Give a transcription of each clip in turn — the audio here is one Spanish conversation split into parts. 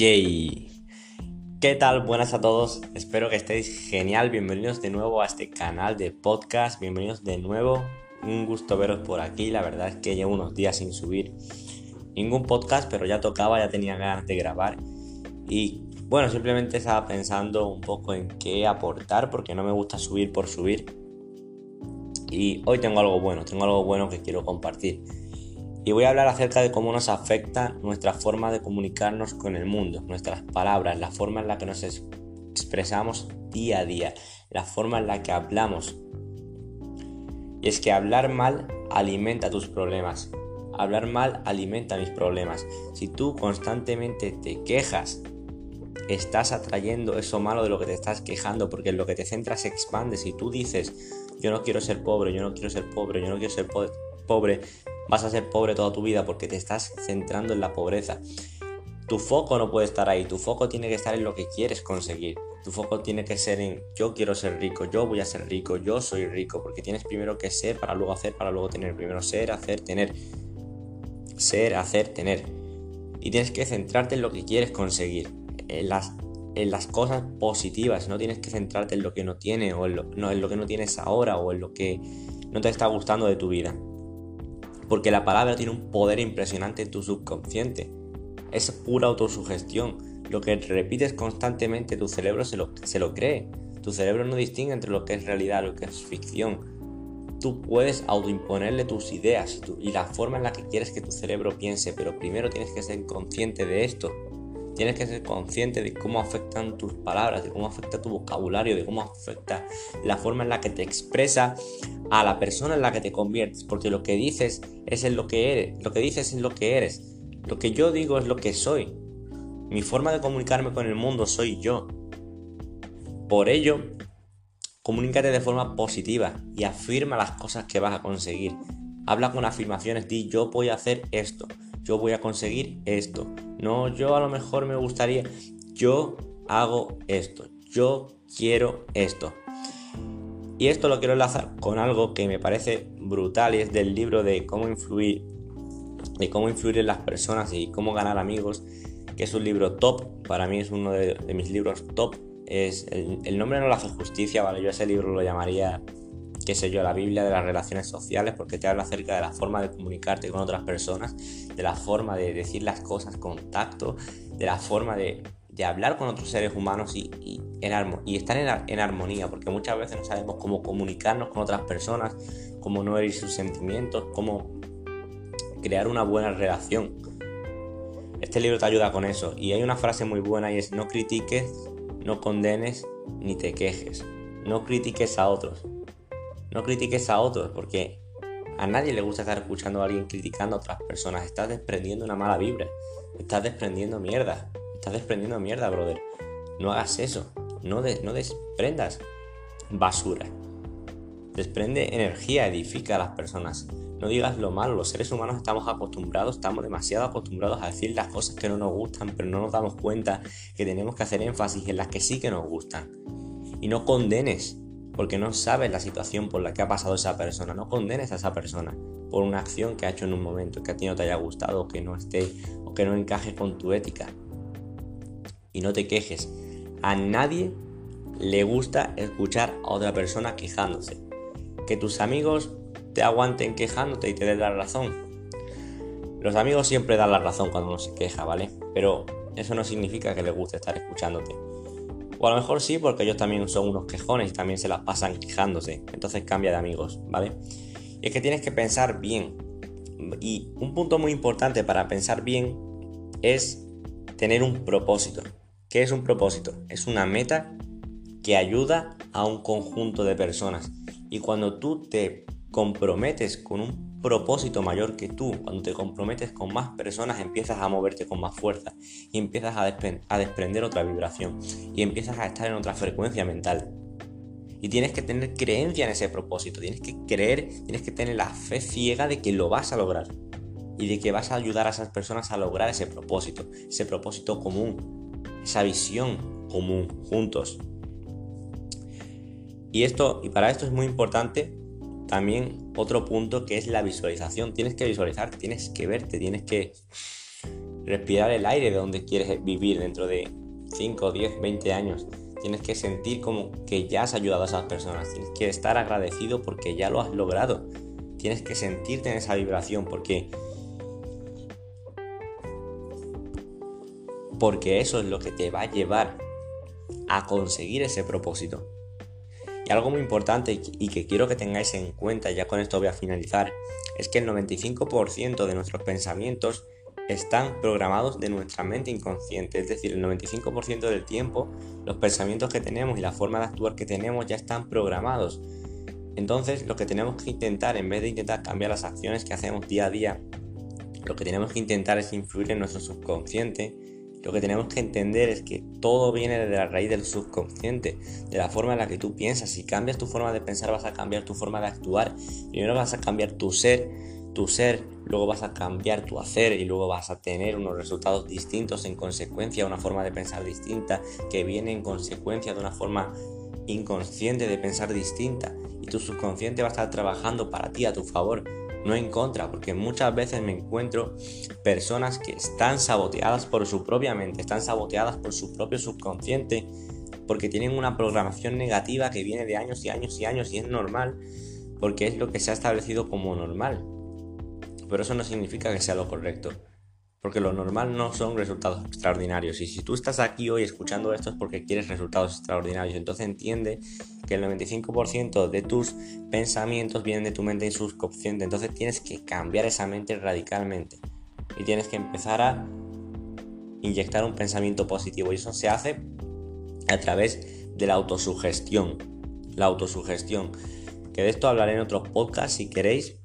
Yay. ¿Qué tal? Buenas a todos. Espero que estéis genial. Bienvenidos de nuevo a este canal de podcast. Bienvenidos de nuevo. Un gusto veros por aquí. La verdad es que llevo unos días sin subir ningún podcast, pero ya tocaba, ya tenía ganas de grabar. Y bueno, simplemente estaba pensando un poco en qué aportar porque no me gusta subir por subir. Y hoy tengo algo bueno, tengo algo bueno que quiero compartir y voy a hablar acerca de cómo nos afecta nuestra forma de comunicarnos con el mundo, nuestras palabras, la forma en la que nos expresamos día a día, la forma en la que hablamos. Y es que hablar mal alimenta tus problemas. Hablar mal alimenta mis problemas. Si tú constantemente te quejas, estás atrayendo eso malo de lo que te estás quejando, porque en lo que te centras se expande. Si tú dices, yo no quiero ser pobre, yo no quiero ser pobre, yo no quiero ser pobre, vas a ser pobre toda tu vida porque te estás centrando en la pobreza. Tu foco no puede estar ahí, tu foco tiene que estar en lo que quieres conseguir. Tu foco tiene que ser en yo quiero ser rico, yo voy a ser rico, yo soy rico, porque tienes primero que ser para luego hacer, para luego tener. Primero ser, hacer, tener. Ser, hacer, tener. Y tienes que centrarte en lo que quieres conseguir, en las, en las cosas positivas. No tienes que centrarte en lo que no tienes o no, en lo que no tienes ahora o en lo que no te está gustando de tu vida. Porque la palabra tiene un poder impresionante en tu subconsciente. Es pura autosugestión. Lo que repites constantemente, tu cerebro se lo, se lo cree. Tu cerebro no distingue entre lo que es realidad y lo que es ficción. Tú puedes autoimponerle tus ideas y, la forma en la que quieres que tu cerebro piense, pero primero tienes que ser consciente de esto. Tienes que ser consciente de cómo afectan tus palabras, de cómo afecta tu vocabulario, de cómo afecta la forma en la que te expresa a la persona en la que te conviertes, porque lo que dices es en lo que eres, lo que dices es lo que eres, lo que yo digo es lo que soy. Mi forma de comunicarme con el mundo soy yo. Por ello, comunícate de forma positiva y afirma las cosas que vas a conseguir. Habla con afirmaciones, di yo voy a hacer esto, yo voy a conseguir esto. No, yo a lo mejor me gustaría, yo hago esto, yo quiero esto. Y esto lo quiero enlazar con algo que me parece brutal y es del libro de cómo influir, de cómo influir en las personas y cómo ganar amigos, que es un libro top, para mí es uno de, mis libros top. Es, el, nombre no lo hace justicia, ¿vale? Yo ese libro lo llamaría, qué sé yo, la Biblia de las relaciones sociales, porque te habla acerca de la forma de comunicarte con otras personas, de la forma de decir las cosas con tacto, de la forma de hablar con otros seres humanos y, en y estar en, armonía, porque muchas veces no sabemos cómo comunicarnos con otras personas, cómo no herir sus sentimientos, cómo crear una buena relación. Este libro te ayuda con eso y hay una frase muy buena y es no critiques, no condenes ni te quejes. No critiques a otros. No critiques a otros porque a nadie le gusta estar escuchando a alguien criticando a otras personas. Estás desprendiendo una mala vibra. Estás desprendiendo mierda. Estás desprendiendo mierda, brother. No hagas eso. No, no desprendas basura. Desprende energía, edifica a las personas. No digas lo malo. Los seres humanos estamos acostumbrados, estamos demasiado acostumbrados a decir las cosas que no nos gustan, pero no nos damos cuenta que tenemos que hacer énfasis en las que sí que nos gustan. Y no condenes, porque no sabes la situación por la que ha pasado esa persona. No condenes a esa persona por una acción que ha hecho en un momento que a ti no te haya gustado, que no esté o que no encaje con tu ética y no te quejes. A nadie le gusta escuchar a otra persona quejándose. Que tus amigos te aguanten quejándote y te den la razón. Los amigos siempre dan la razón cuando uno se queja, ¿vale? Pero eso no significa que les guste estar escuchándote. O a lo mejor sí, porque ellos también son unos quejones y también se las pasan quejándose. Entonces cambia de amigos, ¿vale? Y es que tienes que pensar bien. Y un punto muy importante para pensar bien es tener un propósito. ¿Qué es un propósito? Es una meta que ayuda a un conjunto de personas. Y cuando tú te comprometes con un propósito mayor que tú, cuando te comprometes con más personas, empiezas a moverte con más fuerza y empiezas a, a desprender otra vibración y empiezas a estar en otra frecuencia mental. Y tienes que tener creencia en ese propósito, tienes que creer, tienes que tener la fe ciega de que lo vas a lograr y de que vas a ayudar a esas personas a lograr ese propósito, ese propósito común, esa visión común juntos. Y esto, y para esto es muy importante también otro punto que es la visualización. Tienes que visualizar, tienes que verte, tienes que respirar el aire de donde quieres vivir dentro de 5, 10, 20 años. Tienes que sentir como que ya has ayudado a esas personas. Tienes que estar agradecido porque ya lo has logrado. Tienes que sentirte en esa vibración porque porque eso es lo que te va a llevar a conseguir ese propósito. Algo muy importante y que quiero que tengáis en cuenta, ya con esto voy a finalizar, es que el 95% de nuestros pensamientos están programados de nuestra mente inconsciente, es decir, el 95% del tiempo los pensamientos que tenemos y la forma de actuar que tenemos ya están programados. Entonces, lo que tenemos que intentar, en vez de intentar cambiar las acciones que hacemos día a día, lo que tenemos que intentar es influir en nuestro subconsciente lo que tenemos que entender es que todo viene de la raíz del subconsciente, de la forma en la que tú piensas. Si cambias tu forma de pensar, vas a cambiar tu forma de actuar. Primero vas a cambiar tu ser, tu ser, luego vas a cambiar tu hacer y luego vas a tener unos resultados distintos en consecuencia, una forma de pensar distinta que viene en consecuencia de una forma inconsciente de pensar distinta. Y tu subconsciente va a estar trabajando para ti a tu favor no en contra, porque muchas veces me encuentro personas que están saboteadas por su propia mente, están saboteadas por su propio subconsciente, porque tienen una programación negativa que viene de años y años y años y es normal, porque es lo que se ha establecido como normal. Pero eso no significa que sea lo correcto. Porque lo normal no son resultados extraordinarios. Y si tú estás aquí hoy escuchando esto es porque quieres resultados extraordinarios. Entonces entiende que el 95% de tus pensamientos vienen de tu mente subconsciente. Entonces tienes que cambiar esa mente radicalmente. Y tienes que empezar a inyectar un pensamiento positivo. Y eso se hace a través de la autosugestión. La autosugestión. Que de esto hablaré en otros podcasts si queréis.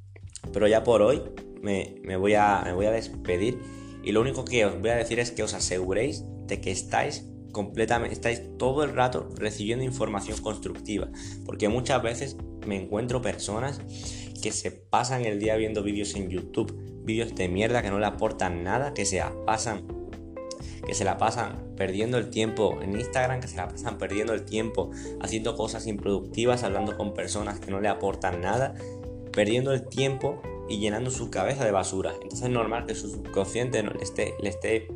Pero ya por hoy me, voy, a, me voy a despedir y lo único que os voy a decir es que os aseguréis de que estáis completamente, estáis todo el rato recibiendo información constructiva. Porque muchas veces me encuentro personas que se pasan el día viendo vídeos en YouTube, vídeos de mierda que no le aportan nada, que se pasan que se la pasan perdiendo el tiempo en Instagram, que se la pasan perdiendo el tiempo haciendo cosas improductivas, hablando con personas que no le aportan nada, perdiendo el tiempo y llenando su cabeza de basura. Entonces es normal que su subconsciente le esté, le esté,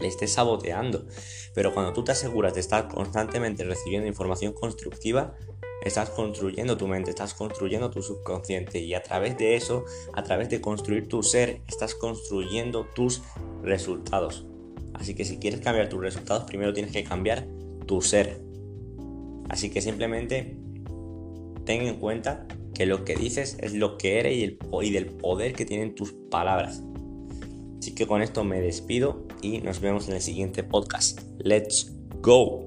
le esté saboteando. Pero cuando tú te aseguras de estar constantemente recibiendo información constructiva, estás construyendo tu mente, estás construyendo tu subconsciente y a través de eso, a través de construir tu ser, estás construyendo tus resultados. Así que si quieres cambiar tus resultados, primero tienes que cambiar tu ser. Así que simplemente ten en cuenta que lo que dices es lo que eres y, el, y del poder que tienen tus palabras. Así que con esto me despido y nos vemos en el siguiente podcast. Let's go.